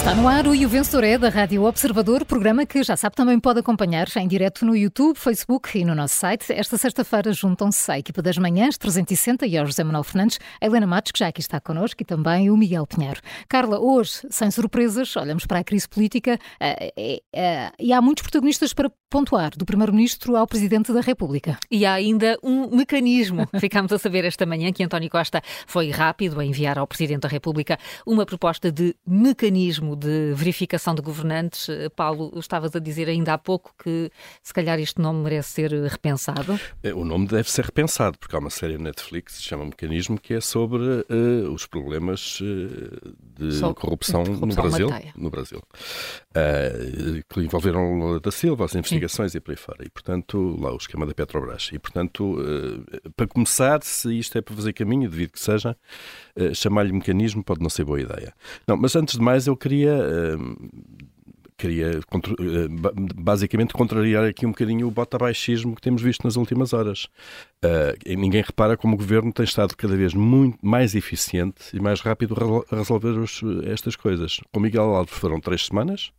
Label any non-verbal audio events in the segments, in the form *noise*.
Está no ar o E o Vencedor é da Rádio Observador, programa que já sabe também pode acompanhar em direto no YouTube, Facebook e no nosso site. Esta sexta-feira juntam-se à equipa das manhãs 360 e ao José Manuel Fernandes, a Helena Matos, que já aqui está connosco, e também o Miguel Pinheiro. Carla, hoje, sem surpresas, olhamos para a crise política uh, uh, e há muitos protagonistas para pontuar, do Primeiro-Ministro ao Presidente da República. E há ainda um mecanismo. *laughs* Ficámos a saber esta manhã que António Costa foi rápido a enviar ao Presidente da República uma proposta de mecanismo de verificação de governantes. Eh, Paulo, estavas a dizer ainda há pouco que se calhar este nome merece ser repensado. É, o nome deve ser repensado, porque há uma série na Netflix que se chama Mecanismo, que é sobre uh, os problemas uh, de, Só corrupção, de corrupção no Brasil. No Brasil. Uh, que envolveram Lula da Silva, as investigações Sim. e por aí fora. E, portanto, lá o esquema da Petrobras. E, portanto, para começar, se isto é para fazer caminho, devido que seja, chamar-lhe mecanismo pode não ser boa ideia. Não, mas antes de mais, eu queria. Uh, queria basicamente contrariar aqui um bocadinho o bota-baixismo que temos visto nas últimas horas. Uh, ninguém repara como o governo tem estado cada vez muito mais eficiente e mais rápido a resolver os, estas coisas. Com Miguel Alves foram três semanas,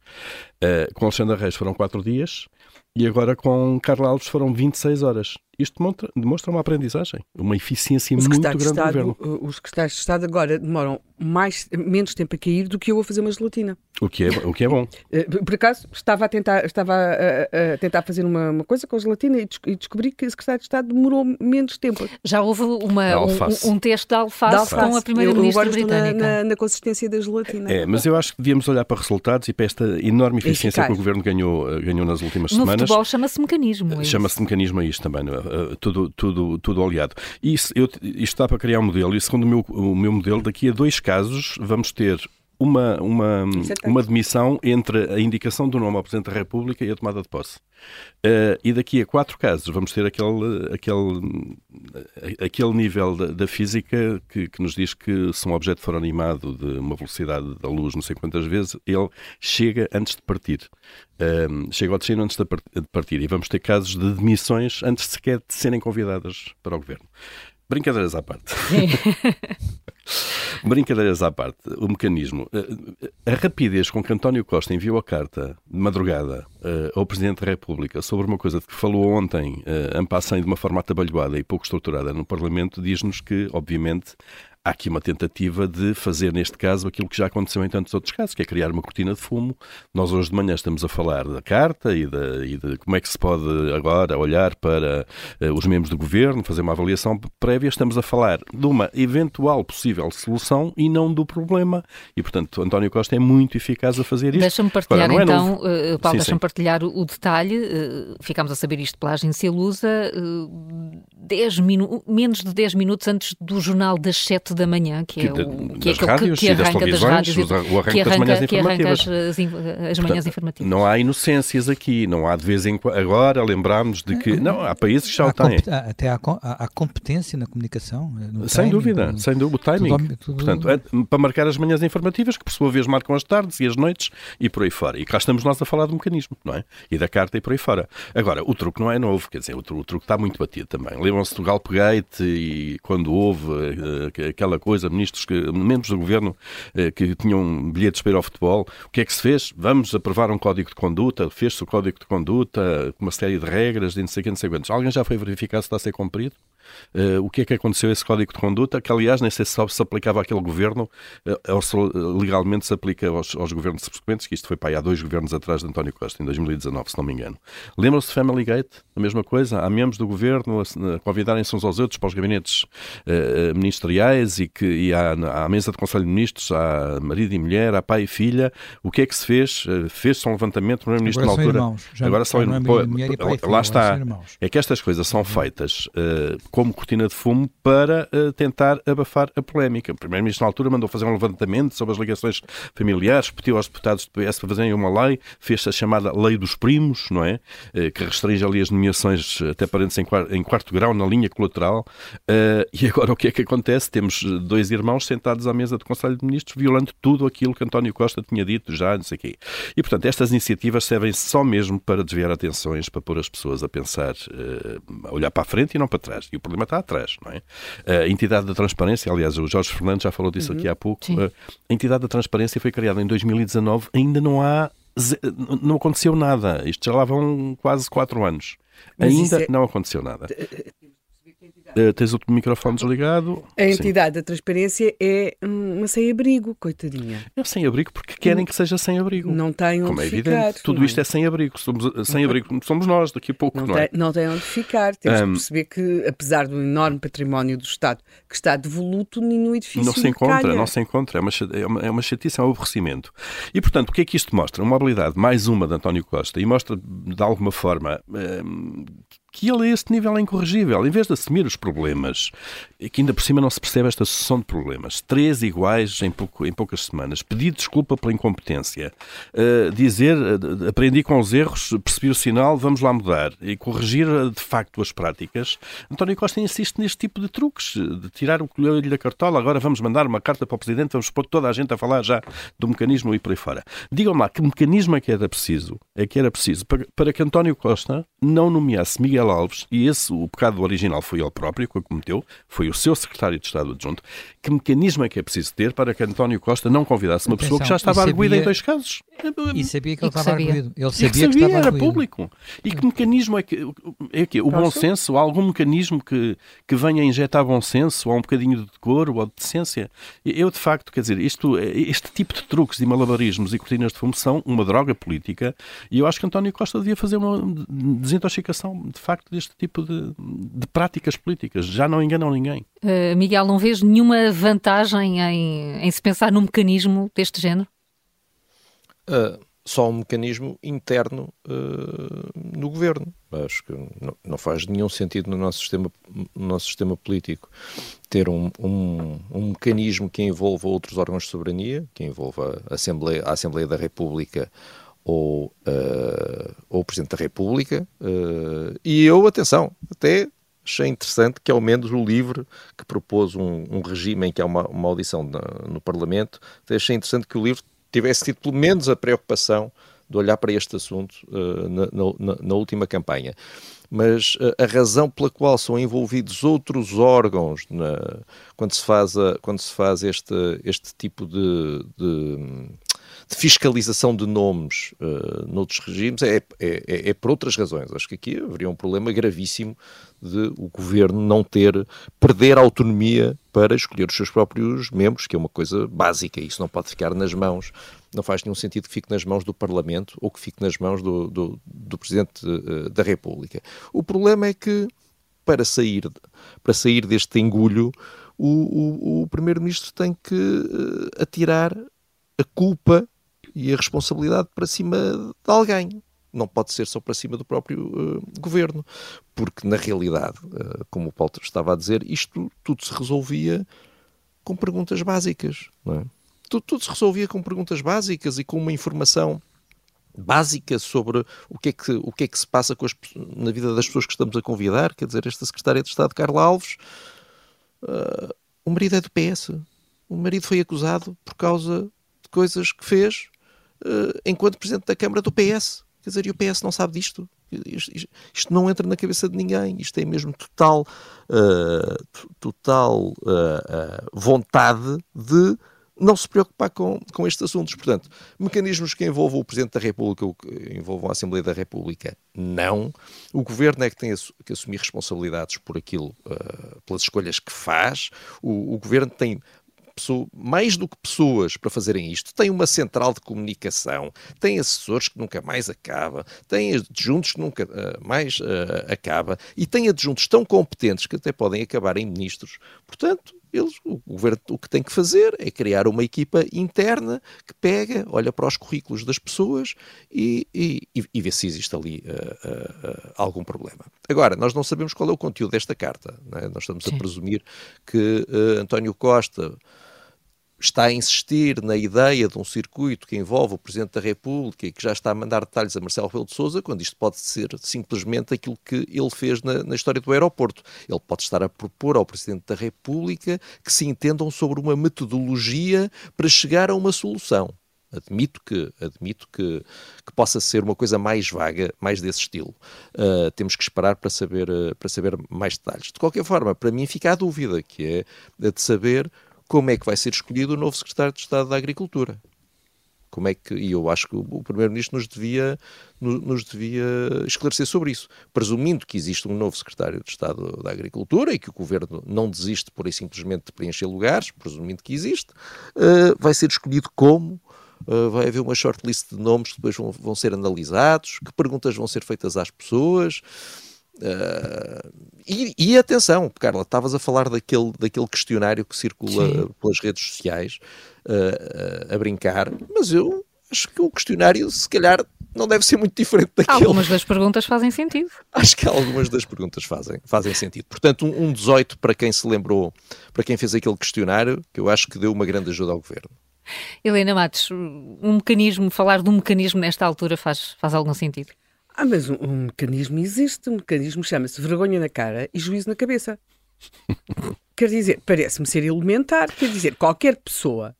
uh, com Alexandre Reis foram quatro dias e agora com Carlos Alves foram 26 horas. Isto demonstra, demonstra uma aprendizagem, uma eficiência muito grande Estado, do governo. Os secretários de Estado agora demoram mais, menos tempo a cair do que eu a fazer uma gelatina. O que é, o que é bom. *laughs* Eh, por acaso, estava a tentar, estava a, a tentar fazer uma, uma, coisa com a gelatina e, e, descobri que o secretário de Estado demorou menos tempo. Já houve uma, um, um, teste de alface, de alface. com a primeira-ministra britânica. Na, na, na, consistência da gelatina. É, mas eu acho que devíamos olhar para resultados e para esta enorme eficiência Eficaz. que o governo ganhou, eh, ganhou nas últimas no semanas. No futebol chama-se mecanismo. É chama-se mecanismo a isto também, é? Tudo, tudo, tudo oleado. Isso, eu, isto está para criar um modelo, e segundo o meu, o meu modelo, daqui a dois casos vamos ter uma, uma, uma demissão entre a indicação do nome ao Presidente da República e a tomada de posse. Uh, e daqui a quatro casos vamos ter aquele, aquele, aquele nível da, da física que, que, nos diz que se um objeto for animado de uma velocidade da luz não sei quantas vezes, ele chega antes de partir. Uh, chega ao destino antes de partir. E vamos ter casos de demissões antes sequer de serem convidadas para o Governo. Brincadeiras à parte. *laughs* Brincadeiras à parte, o mecanismo. Eh, a rapidez com que António Costa enviou a carta de madrugada uh, ao Presidente da República sobre uma coisa de que falou ontem, ampassem de uma forma atabalhoada e pouco estruturada no Parlamento, diz-nos que, obviamente, há aqui uma tentativa de fazer, neste caso, aquilo que já aconteceu em tantos outros casos, que é criar uma cortina de fumo. Nós hoje de manhã estamos a falar da carta e de, e de como é que se pode agora olhar para uh, os membros do governo, fazer uma avaliação prévia. Estamos a falar de uma eventual possível solução e não do problema. E, portanto, António Costa é muito eficaz a fazer isto. Deixa-me partilhar é então, uh, Paulo, deixa-me partilhar o, o detalhe. Uh, ficámos a saber isto pela agência Lusa, uh, menos de 10 minutos antes do jornal das 7 da manhã, que, é o que, é rádios, que, que arranca das rádios e, o arranque que arranca, das manhãs que arranca as, as, as manhãs informativas. Não há inocências aqui, não há de vez em quando. Agora lembrarmos de que. Não, há países que já o têm. Até há, há, competência na comunicação. Eh, sem timing, dúvida, sem dúvida. O timing. Tudo, tudo... Portanto, é, para marcar as manhãs informativas, que por sua vez marcam as tardes e as noites e por aí fora. E cá estamos nós a falar do mecanismo, não é? E da carta e por aí fora. Agora, o truque não é novo, quer dizer, o truque, o truque está muito batido também. Lembram-se do Galpegate e quando houve uh, aquela coisa, ministros que, membros do governo eh, que tinham bilhetes para ir ao futebol. O que é que se fez? Vamos aprovar um código de conduta, fez-se o código de conduta, uma série de regras, de não sei quantos. Alguém já foi verificar se está a ser cumprido? Uh, o que é que aconteceu a esse código de conduta, que aliás nem sei se se aplicava àquele governo uh, ou se legalmente se aplica aos, aos, governos subsequentes, que isto foi para há dois governos atrás de António Costa, em 2019, se não me engano. Lembram-se de Family Gate? A mesma coisa? Há membros do governo a, a convidarem-se uns aos outros para os gabinetes uh, ministeriais e que e há, à mesa de Conselho de Ministros, há marido e mulher, há pai e filha. O que é que se fez? Fez-se um levantamento, o primeiro-ministro na altura. Irmãos. Já, agora são irmãos. Lá está. É que estas coisas são feitas como cortina de fumo para uh, tentar abafar a polémica. O Primeiro-Ministro, na altura, mandou fazer um levantamento sobre as ligações familiares, pediu aos deputados do PS para fazerem uma lei, fez-se a chamada Lei dos Primos, não é? Uh, que restringe ali as nomeações até parentes em, quarto, em quarto grau, na linha colateral. Uh, e agora o que é que acontece? Temos dois irmãos sentados à mesa do Conselho de Ministros, violando tudo aquilo que António Costa tinha dito já, não sei o quê. E, portanto, estas iniciativas servem só mesmo para desviar atenções, para pôr as pessoas a pensar, a olhar para a frente e não para trás. E problema está atrás, não é? A entidade da transparência, aliás, o Jorge Fernandes já falou disso uhum. aqui há pouco, Sim. a entidade da transparência foi criada em 2019, ainda não há não aconteceu nada. Isto já lá vão quase quatro anos. Mas Ainda é... não aconteceu nada. Uh, tens o microfone desligado. A entidade Sim. da transparência é uma sem-abrigo, coitadinha. É sem-abrigo porque querem que seja sem-abrigo. Não tem onde Como é ficar, evidente. Tudo isto é, é sem-abrigo. Somos, eh, sem-abrigo *laughs* somos nós daqui a pouco, não, não é? Não tem onde ficar. Temos um, que perceber que, apesar do enorme património do Estado que está devoluto, nenhum edifício Não se encontra, não se encontra. É uma, é, uma, é uma chatice, é um aborrecimento. E, portanto, o que é que isto mostra? Uma habilidade, mais uma de António Costa, e mostra, de alguma forma, um, que ele a este nível é incorrigível. Em vez de assumir os problemas, e que ainda por cima não se percebe esta sucessão de problemas, três iguais em, pouco, em poucas semanas, pedir desculpa pela incompetência, uh, dizer uh, aprendi com os erros, percebi o sinal, vamos lá mudar. E corrigir uh, de facto as práticas, António Costa insiste neste tipo de truques, de tirar o colhões da cartola, agora vamos mandar uma carta para o Presidente, vamos pôr toda a gente a falar já do mecanismo e por aí fora. Digam-me lá, que mecanismo é que era preciso, é que era preciso para, para que António Costa não nomeasse Miguel Miguel Alves, e esse, o pecado original foi ele próprio que o cometeu, foi o seu secretário de Estado adjunto, que mecanismo é que é preciso ter para que António Costa não convidasse uma Atenção, pessoa que já estava sabia, arguída em dois casos? E sabia que ele estava sabia. arguído. Ele sabia, que, sabia, que estava era arguído. público. E que mecanismo é que... É que o bom senso? Há algum mecanismo que, que venha a injetar bom senso? Ou um bocadinho de decoro ou de decência? Eu, de facto, quer dizer, isto, este tipo de truques e malabarismos e cortinas de fumo são uma droga política e eu acho que António Costa devia fazer uma desintoxicação, de facto, facto deste tipo de, de práticas políticas. Já não enganam ninguém. Uh, Miguel, não vês nenhuma vantagem em, em se pensar num mecanismo deste género? Uh, só um mecanismo interno uh, no governo. Acho que não, não, faz nenhum sentido no nosso sistema, no nosso sistema político ter um, um, um, mecanismo que envolva outros órgãos de soberania, que envolva a Assembleia, a Assembleia da República ou, uh, ou o Presidente da República. Uh, e eu, atenção, até achei interessante que, ao menos, o LIVRE, que propôs um, um regime em que há uma, uma audição no Parlamento, até achei interessante que o LIVRE tivesse tido pelo menos a preocupação de olhar para este assunto uh, na, na, na, última campanha. Mas uh, a razão pela qual são envolvidos outros órgãos na, quando se faz, a, quando se faz este, este tipo de de fiscalização de nomes uh, noutros regimes é, é, é, é, por outras razões. Acho que aqui haveria um problema gravíssimo de o governo não ter, perder a autonomia para escolher os seus próprios membros, que é uma coisa básica. Isso não pode ficar nas mãos, não faz nenhum sentido que fique nas mãos do Parlamento ou que fique nas mãos do, do, do Presidente uh, da República. O problema é que, para sair, para sair deste engulho, o, o, o Primeiro-Ministro tem que uh, atirar a culpa e a responsabilidade para cima de alguém. Não pode ser só para cima do próprio uh, governo, porque na realidade, uh, como o Paulo estava a dizer, isto tudo se resolvia com perguntas básicas. É? tudo, tudo se resolvia com perguntas básicas e com uma informação básica sobre o que é que, o que, é que se passa as, na vida das pessoas que estamos a convidar. Quer dizer, esta secretária de Estado, Carla Alves, uh, o marido é do PS. O marido foi acusado por causa de coisas que fez uh, enquanto Presidente da Câmara do PS. Quer dizer, e o PS não sabe disto. Isto, isto, não entra na cabeça de ninguém. Isto é mesmo total, uh, total uh, vontade de não se preocupar com, com estes assuntos. Portanto, mecanismos que envolvam o Presidente da República ou que envolvam a Assembleia da República, não. O Governo é que tem que assumir responsabilidades por aquilo, uh, pelas escolhas que faz. O, o Governo tem pessoa, mais do que pessoas para fazerem isto, tem uma central de comunicação, tem assessores que nunca mais acaba, tem adjuntos que nunca uh, mais uh, acaba e tem adjuntos tão competentes que até podem acabar em ministros. Portanto, eles, o governo o que tem que fazer é criar uma equipa interna que pega, olha para os currículos das pessoas e, e, e vê se existe ali uh, uh, uh, algum problema. Agora, nós não sabemos qual é o conteúdo desta carta. É? Nós estamos Sim. a presumir que António Costa está a insistir na ideia de um circuito que envolve o Presidente da República e que já está a mandar detalhes a Marcelo Rebelo de Sousa, quando isto pode ser simplesmente aquilo que ele fez na, na, história do aeroporto. Ele pode estar a propor ao Presidente da República que se entendam sobre uma metodologia para chegar a uma solução. Admito que, admito que, que possa ser uma coisa mais vaga, mais desse estilo. Uh, temos que esperar para saber, uh, para saber mais detalhes. De qualquer forma, para mim fica a dúvida, que é de saber como é que vai ser escolhido o novo secretário de Estado da Agricultura. Como é que, e eu acho que o Primeiro-Ministro nos devia, nos devia esclarecer sobre isso. Presumindo que existe um novo secretário de Estado da Agricultura e que o Governo não desiste por aí simplesmente de preencher lugares, presumindo que existe, uh, vai ser escolhido como, uh, vai haver uma shortlist de nomes que depois vão, vão ser analisados, que perguntas vão ser feitas às pessoas. Uh, e, e, atenção, Carla, estavas a falar daquele, daquele questionário que circula Sim. pelas redes sociais uh, uh, a brincar, mas eu acho que o questionário, se calhar, não deve ser muito diferente daquele. Algumas das perguntas fazem sentido. *laughs* Acho que algumas das perguntas fazem, fazem sentido. Portanto, um, um 18 para quem se lembrou, para quem fez aquele questionário, que eu acho que deu uma grande ajuda ao governo. Helena Matos, um mecanismo, falar de um mecanismo nesta altura faz, faz algum sentido? Ah, mas um, um mecanismo existe, um mecanismo chama-se vergonha na cara e juízo na cabeça. *laughs* quer dizer, parece-me ser elementar, quer dizer, qualquer pessoa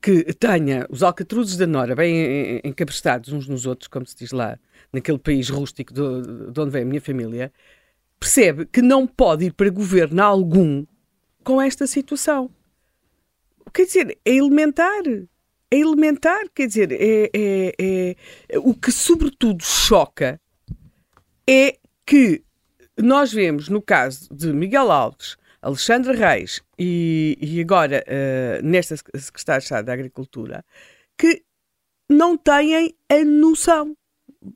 que tenha os alcatruzes da Nora bem encabrestados uns nos outros, como se diz lá, naquele país rústico de, de onde vem a minha família, percebe que não pode ir para governo algum com esta situação. Quer dizer, é elementar é elementar, quer dizer, é, é, é, o que sobretudo choca é que nós vemos no caso de Miguel Alves, Alexandre Reis e, e agora uh, nesta Secretaria de Estado da Agricultura que não têm a noção.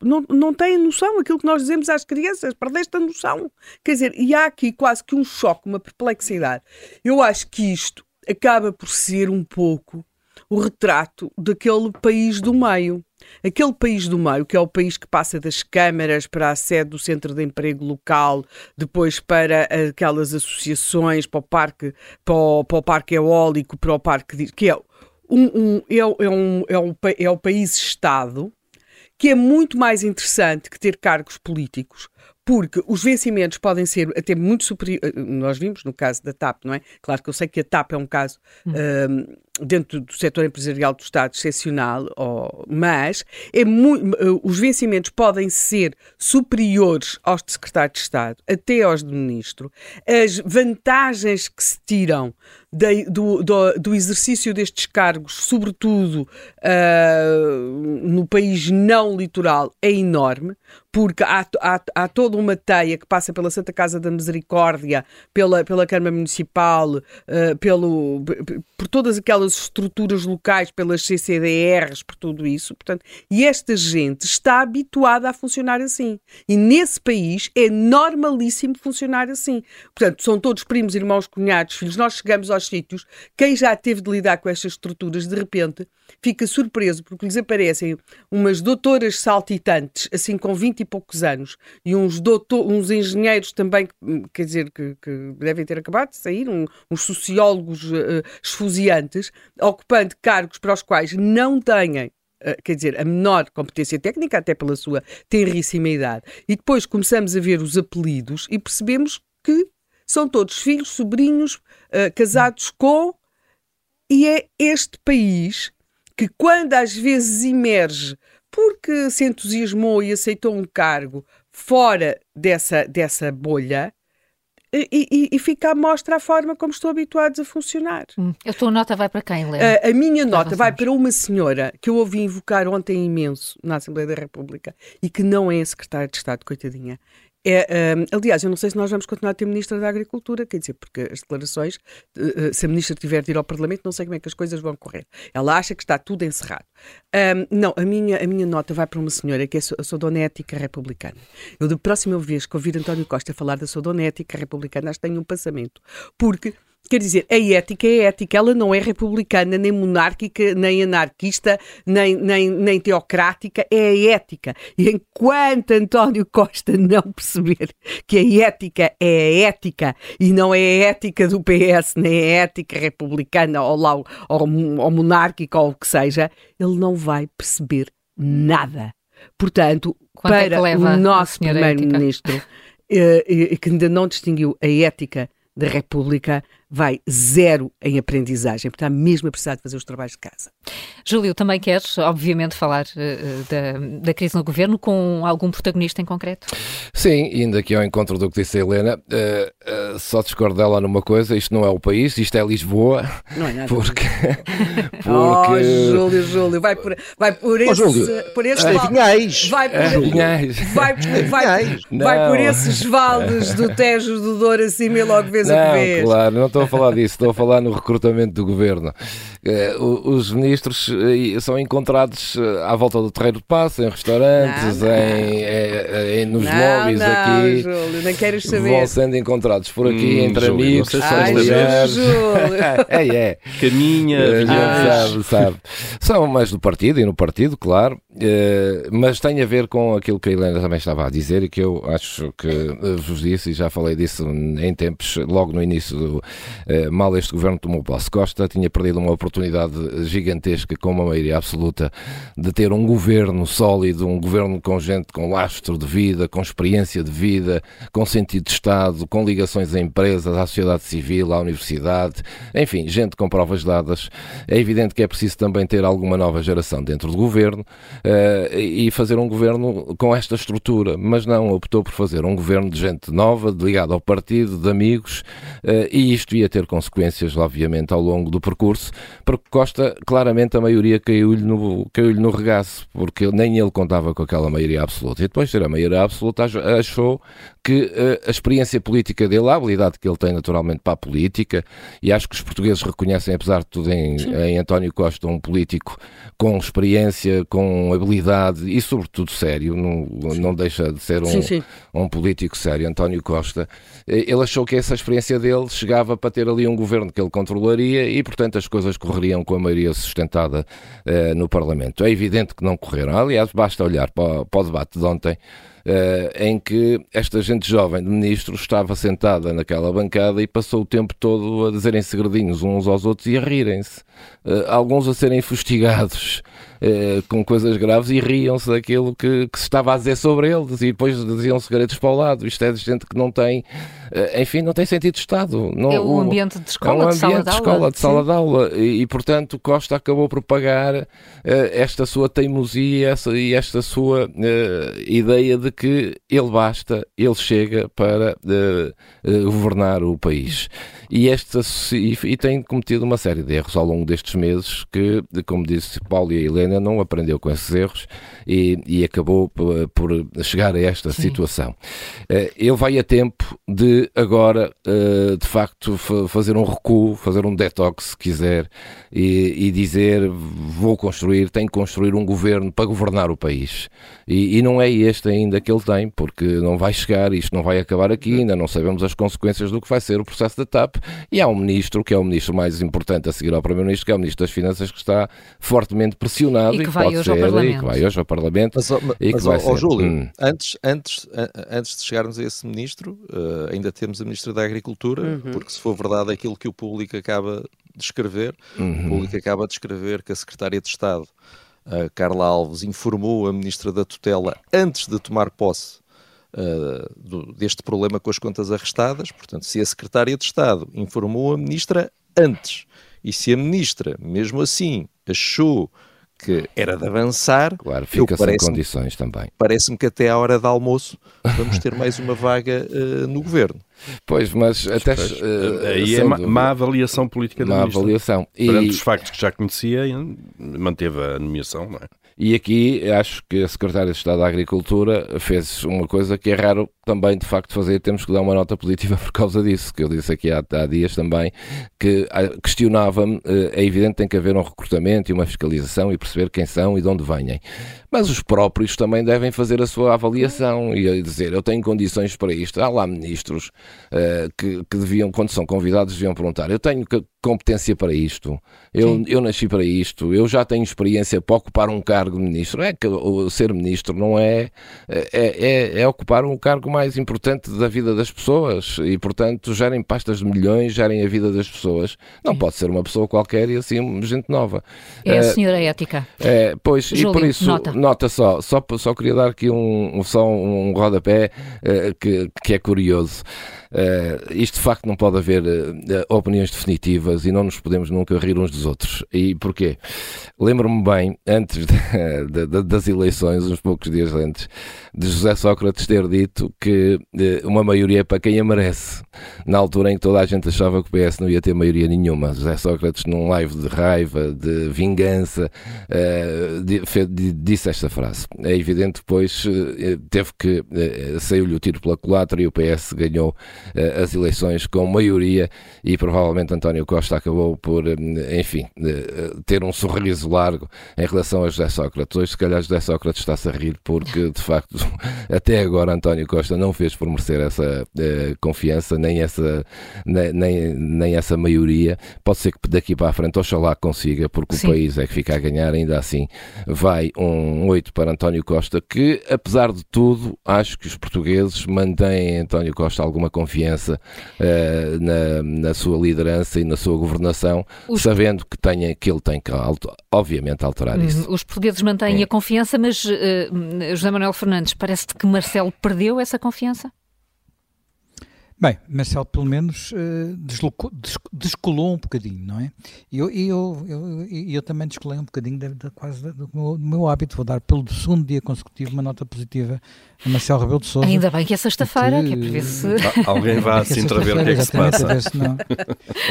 Não, não têm noção aquilo que nós dizemos às crianças, perdeste a noção. Quer dizer, e há aqui quase que um choque, uma perplexidade. Eu acho que isto acaba por ser um pouco o retrato daquele país do meio. Aquele país do meio, que é o país que passa das câmaras para a sede do centro de emprego local, depois para aquelas associações, para o parque, para o, para o parque eólico, para o parque. que é um, um, é, é, um, é, um, é o país-estado, que é muito mais interessante que ter cargos políticos, porque os vencimentos podem ser até muito superiores. Nós vimos no caso da TAP, não é? Claro que eu sei que a TAP é um caso. Hum. Um, dentro do setor empresarial do Estado excepcional, mas é muito, eh, os vencimentos podem ser superiores aos de secretário de Estado, até aos de ministro. As vantagens que se tiram do, do, do, exercício destes cargos, sobretudo uh, no país não litoral, é enorme, porque há, há, há, toda uma teia que passa pela Santa Casa da Misericórdia, pela, pela Câmara Municipal, uh, pelo, por todas aquelas estruturas locais, pelas CCDRs, por tudo isso. Portanto, e esta gente está habituada a funcionar assim. E nesse país é normalíssimo funcionar assim. Portanto, são todos primos, irmãos, cunhados, filhos. Nós chegamos aos sítios, quem já teve de lidar com estas estruturas, de repente fica surpreso porque lhes aparecem umas doutoras saltitantes, assim com 20 e poucos anos, e uns, doutor, uns engenheiros também, quer dizer, que, que devem ter acabado de sair, um, uns sociólogos uh, esfuziantes, ocupando cargos para os quais não têm Uh, quer dizer, a menor competência técnica, até pela sua tenríssima idade. E depois começamos a ver os apelidos e percebemos que são todos filhos, sobrinhos, uh, casados com. E é este país que, quando às vezes emerge porque se entusiasmou e aceitou um cargo fora dessa, dessa bolha, e, e, e, fica à mostra a forma como estou habituados a funcionar. Hum. A tua nota vai para quem, Léo? A, a minha nota vai para uma senhora que eu ouvi invocar ontem imenso na Assembleia da República e que não é secretária de Estado, coitadinha. É, um, aliás, eu não sei se nós vamos continuar a ter Ministra da Agricultura, quer dizer, porque as declarações, uh, se a Ministra tiver de ir ao Parlamento, não sei como é que as coisas vão correr. Ela acha que está tudo encerrado. Um, não, a minha, a minha nota vai para uma senhora que é a sua dona ética republicana. Eu, da próxima vez que ouvir António Costa falar da sua dona ética republicana, acho que tenho um passamento. Porque Quer dizer, a ética é ética, ela não é republicana, nem monárquica, nem anarquista, nem, nem, nem teocrática, é a ética. E enquanto António Costa não perceber que a ética é a ética e não é a ética do PS, nem a ética republicana ou, lá, ou, ou monárquica ou o que seja, ele não vai perceber nada. Portanto, Quanto é para é o nosso primeiro-ministro, eh, eh, que ainda não distinguiu a ética da República, vai zero em aprendizagem, porque está mesmo a precisar de fazer os trabalhos de casa. Júlio, também queres, obviamente, falar uh, da, da crise no governo com algum protagonista em concreto? Sim, indo aqui ao encontro do que disse a Helena, uh, uh, só discordo dela numa coisa: isto não é o país, isto é Lisboa. Não é nada. Porque. *laughs* porque... Oh, Júlio, Júlio, vai por, vai por esse. Oh, Júlio, por estes é, Vinhais. Vai por, é, vai, vai, vai, por esses vales do Tejo do Douro e logo vês não, o que vês. Claro, não estou a falar disso, estou a falar no recrutamento do governo. Os ministros são encontrados à volta do terreiro de passo, em restaurantes, não, não. Em, em, nos não, lobbies aqui. Júlio, não queres saber. Vão sendo encontrados por aqui hum, entre Júlio, amigos, não se Ai, Júlio. *laughs* é, é. Caminha, sabe, sabe. São mais do partido e no partido, claro, mas tem a ver com aquilo que a Helena também estava a dizer e que eu acho que vos disse e já falei disso em tempos, logo no início do uh, mal este governo tomou posse. Costa tinha perdido uma oportunidade gigantesca com uma maioria absoluta de ter um governo sólido, um governo com gente com lastro de vida, com experiência de vida, com sentido de Estado, com ligações a empresas, à sociedade civil, à universidade, enfim, gente com provas dadas. É evidente que é preciso também ter alguma nova geração dentro do governo uh, e fazer um governo com esta estrutura, mas não optou por fazer um governo de gente nova, ligada ao partido, de amigos, uh, e isto ia ter consequências, obviamente, ao longo do percurso, porque Costa, claramente, a maioria caiu-lhe no, caiu no regaço, porque nem ele contava com aquela maioria absoluta. E depois de ter a maioria absoluta, achou que uh, a experiência política dele, a habilidade que ele tem naturalmente para a política, e acho que os portugueses reconhecem, apesar de tudo, em, em António Costa um político com experiência, com habilidade e, sobretudo, sério, não, não deixa de ser um, sim, sim. um político sério, António Costa. Eh, ele achou que essa experiência dele chegava para ter ali um governo que ele controlaria e, portanto, as coisas correriam com a maioria sustentada uh, no Parlamento. É evidente que não correram. Aliás, basta olhar para, para o debate de ontem uh, em que esta gente jovem de ministro estava sentada naquela bancada e passou o tempo todo a dizerem segredinhos uns aos outros e a rirem-se. Uh, alguns a serem fustigados uh, com coisas graves e riam-se daquilo que, que, se estava a dizer sobre eles e depois diziam segredos para o lado. Isto é de gente que não tem, enfim, não tem sentido de Estado. Não, é um ambiente de escola, é um ambiente de, sala de, escola, de sala de aula. E, e, portanto, Costa acabou por pagar esta sua teimosia essa, e esta sua ideia de que ele basta, ele chega para governar o país. E, esta, e, e, tem cometido uma série de erros ao longo destes meses que, como disse Paulo e a Helena, não aprendeu com esses erros e, e acabou por, por, chegar a esta Sim. situação. Ele vai a tempo de agora, de facto, fazer um recuo, fazer um detox, se quiser, e, e dizer vou construir, tenho que construir um governo para governar o país. E, e não é este ainda que que ele tem, porque não vai chegar, isto não vai acabar aqui, ainda não sabemos as consequências do que vai ser o processo da TAP. E há um ministro, que é o ministro mais importante a seguir ao Primeiro-Ministro, que é o Ministro das Finanças, que está fortemente pressionado e que, e vai, hoje ser, ao Parlamento. e que vai hoje ao Parlamento. Mas, e mas, que vai ó, Júlio, hum. antes, antes, antes de chegarmos a esse ministro, uh, ainda temos a Ministra da Agricultura, uhum. porque se for verdade aquilo que o público acaba de escrever, uhum. o público acaba de escrever que a Secretária de Estado Uh, Carla Alves informou a Ministra da Tutela antes de tomar posse uh, do, deste problema com as contas arrestadas. Portanto, se a Secretária de Estado informou a Ministra antes e se a Ministra, mesmo assim, achou que era de avançar. Claro, fica sem condições também. Parece-me que até à hora de almoço vamos ter mais uma vaga uh, no governo. Pois, mas até. Uh, aí é má, má, avaliação política da Má avaliação. E... Perante os factos que já conhecia, manteve a nomeação, não é? E aqui acho que a Secretária de Estado da Agricultura fez uma coisa que é raro também de facto fazer, temos que dar uma nota positiva por causa disso, que eu disse aqui há, há dias também, que ah, questionava-me, eh, é evidente que tem que haver um recrutamento e uma fiscalização e perceber quem são e de onde vêm. Mas os próprios também devem fazer a sua avaliação e dizer, eu tenho condições para isto. Há lá ministros uh, que, que deviam, quando são convidados, deviam perguntar, eu tenho competência para isto, eu, eu nasci para isto, eu já tenho experiência para ocupar um cargo de ministro. É que o ser ministro não é, é, é, é ocupar um cargo mais importante da vida das pessoas e, portanto, gerem pastas de milhões, gerem a vida das pessoas. Não pode ser uma pessoa qualquer e assim gente nova. É a senhora ética. É, pois, Júlio, e por isso, nota, nota só, só, só queria dar aqui um, só um rodapé uh, que, que é curioso. Uh, isto de facto não pode haver uh, opiniões definitivas e não nos podemos nunca rir uns dos outros. E porquê? Lembro-me bem, antes de, *laughs* de, das eleições, uns poucos dias antes, de José Sócrates ter dito que uh, uma maioria é para quem a merece. Na altura em que toda a gente achava que o PS não ia ter maioria nenhuma. José Sócrates, num live de raiva, de vingança, disse esta frase. É evidente depois teve que saiu-lhe o tiro pela culatra e o PS ganhou as eleições com maioria e provavelmente António Costa acabou por, eh, enfim, uh, ter um sorriso largo em relação a José Sócrates. Hoje, se calhar, José Sócrates está-se a rir porque, de facto, *laughs* até agora António Costa não fez por merecer essa confiança, nem essa, nem, nem, nem, essa maioria. Pode ser que daqui para a frente, oxalá consiga, porque Sim. o país é que fica a ganhar, ainda assim vai um 8 para António Costa, que, apesar de tudo, acho que os portugueses mantêm António Costa alguma confiança uh, na, na, sua liderança e na sua governação, os... sabendo que, tenha, que ele tem que, obviamente, alterar uhum. isso. Os portugueses mantêm a confiança, mas uh, José Manuel Fernandes, parece-te que Marcelo perdeu essa confiança? Bem, Marcelo pelo menos uh, deslocou, des, descolou um bocadinho, não é? E eu, eu, eu, eu, também descolei um bocadinho de, de, quase do, meu, do, meu, hábito. Vou dar pelo segundo dia consecutivo uma nota positiva a Marcelo Rebelo de Sousa. Ainda bem que é sexta-feira, que é para *laughs* ver se... Alguém vá assim para ver o que é que se passa. Se não...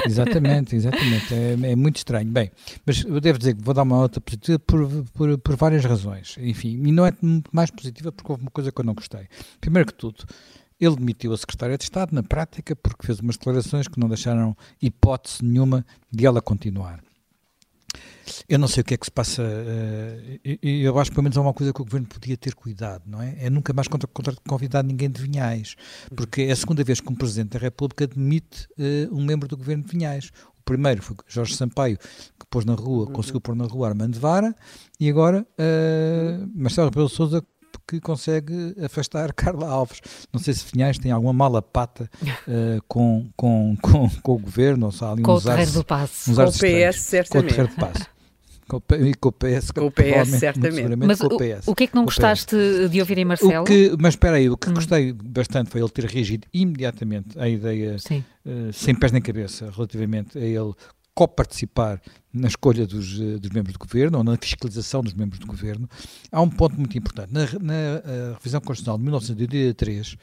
exatamente, exatamente. É, é, muito estranho. Bem, mas eu devo dizer que vou dar uma nota positiva por, por, por várias razões. Enfim, e não é mais positiva porque houve uma coisa que eu não gostei. Primeiro que tudo... Ele demitiu a secretária de Estado na prática porque fez umas declarações que não deixaram hipótese nenhuma de ela continuar. Eu não sei o que é que se passa, uh, eu acho que pelo menos há uma coisa que o Governo podia ter cuidado, não é? É nunca mais contra, contra convidar ninguém de Vinhais, porque é a segunda vez que um Presidente da República demite uh, um membro do Governo de Vinhais. O primeiro foi Jorge Sampaio, que pôs na rua, uhum. conseguiu pôr na rua Armando Vara, e agora uh, Marcelo Rebelo Sousa que consegue afastar *laughs* Carla Alves. Não sei se Finhais tem alguma mala pata uh, *laughs* com, com, com, com, o governo, ou se há ali com o Terreiro do Passo. Com o PS, certamente. Com o Terreiro do Passo. Com o, com o PS, com o PS certamente. Mas o, o, que é que não gostaste de ouvir em Marcelo? Que, mas espera aí, o que hum. gostei bastante foi ele ter reagido imediatamente à ideia, uh, sem pés nem cabeça, relativamente a ele coparticipar na escolha dos, eh, dos, membros do governo ou na fiscalização dos membros do governo, há um ponto muito importante. Na, na eh, revisão constitucional de 1983,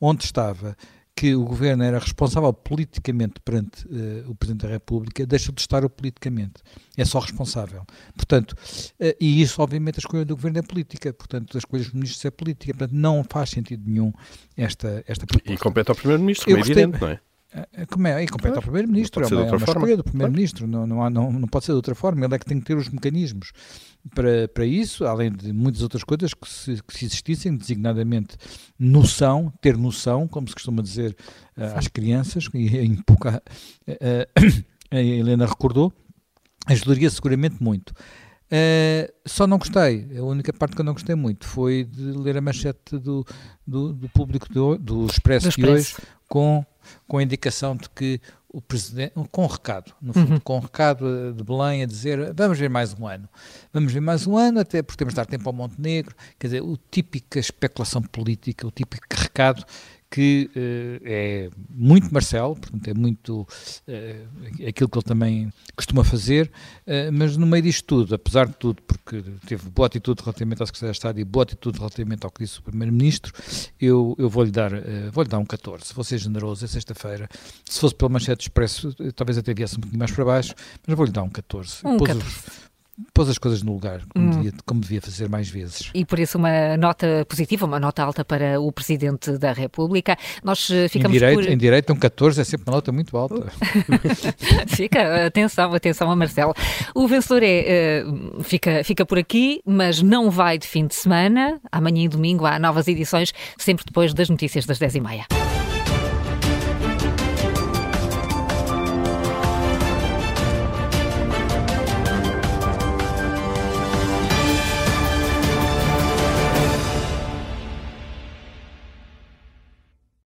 onde estava que o governo era responsável politicamente perante uh, o Presidente da República, deixa de estar o politicamente. É só responsável. Portanto, uh, e isso, obviamente, a escolha do governo é política. Portanto, a escolha dos ministros é política. Portanto, não faz sentido nenhum esta, esta proposta. E compete ao Primeiro-Ministro, é evidente, não é? É, é, como é? E compete ao Primeiro-Ministro, é uma, é uma escolha do Primeiro-Ministro, não, não, não, não pode ser de outra forma, ele é que tem que ter os mecanismos para, para isso, além de muitas outras coisas que se, que se existissem, designadamente noção, ter noção, como se costuma dizer uh, às crianças, e em pouca, uh, *coughs* a Helena recordou, ajudaria seguramente muito. Uh, só não gostei, a única parte que eu não gostei muito foi de ler a manchete do, do, do público do, do Expresso, do Expresso. de hoje com com a indicação de que o presidente, com um recado, no fundo, uhum. com um recado de Belém a dizer vamos ver mais um ano. Vamos ver mais um ano, até porque temos de dar tempo ao Montenegro. Quer dizer, o típica especulação política, o típico recado que uh, é muito Marcelo, portanto é muito uh, aquilo que ele também costuma fazer, uh, mas no meio disto tudo, apesar de tudo, porque teve boa atitude relativamente ao Secretário de Estado e boa atitude relativamente ao que disse o Primeiro-Ministro, eu, eu vou-lhe dar, vou dar um 14, vou ser generoso, é sexta-feira, se fosse pela manchete expresso, talvez até viesse um pouquinho mais para baixo, mas vou-lhe dar um 14. Um 14 pôs as coisas no lugar, como, hum. devia, como, devia, fazer mais vezes. E por isso uma nota positiva, uma nota alta para o Presidente da República. Nós eh, ficamos em direito, por... Em direito, um 14 é sempre uma nota muito alta. *laughs* fica, atenção, atenção a Marcelo. O vencedor é, uh, fica, fica por aqui, mas não vai de fim de semana. Amanhã e domingo há novas edições, sempre depois das notícias das 10h30.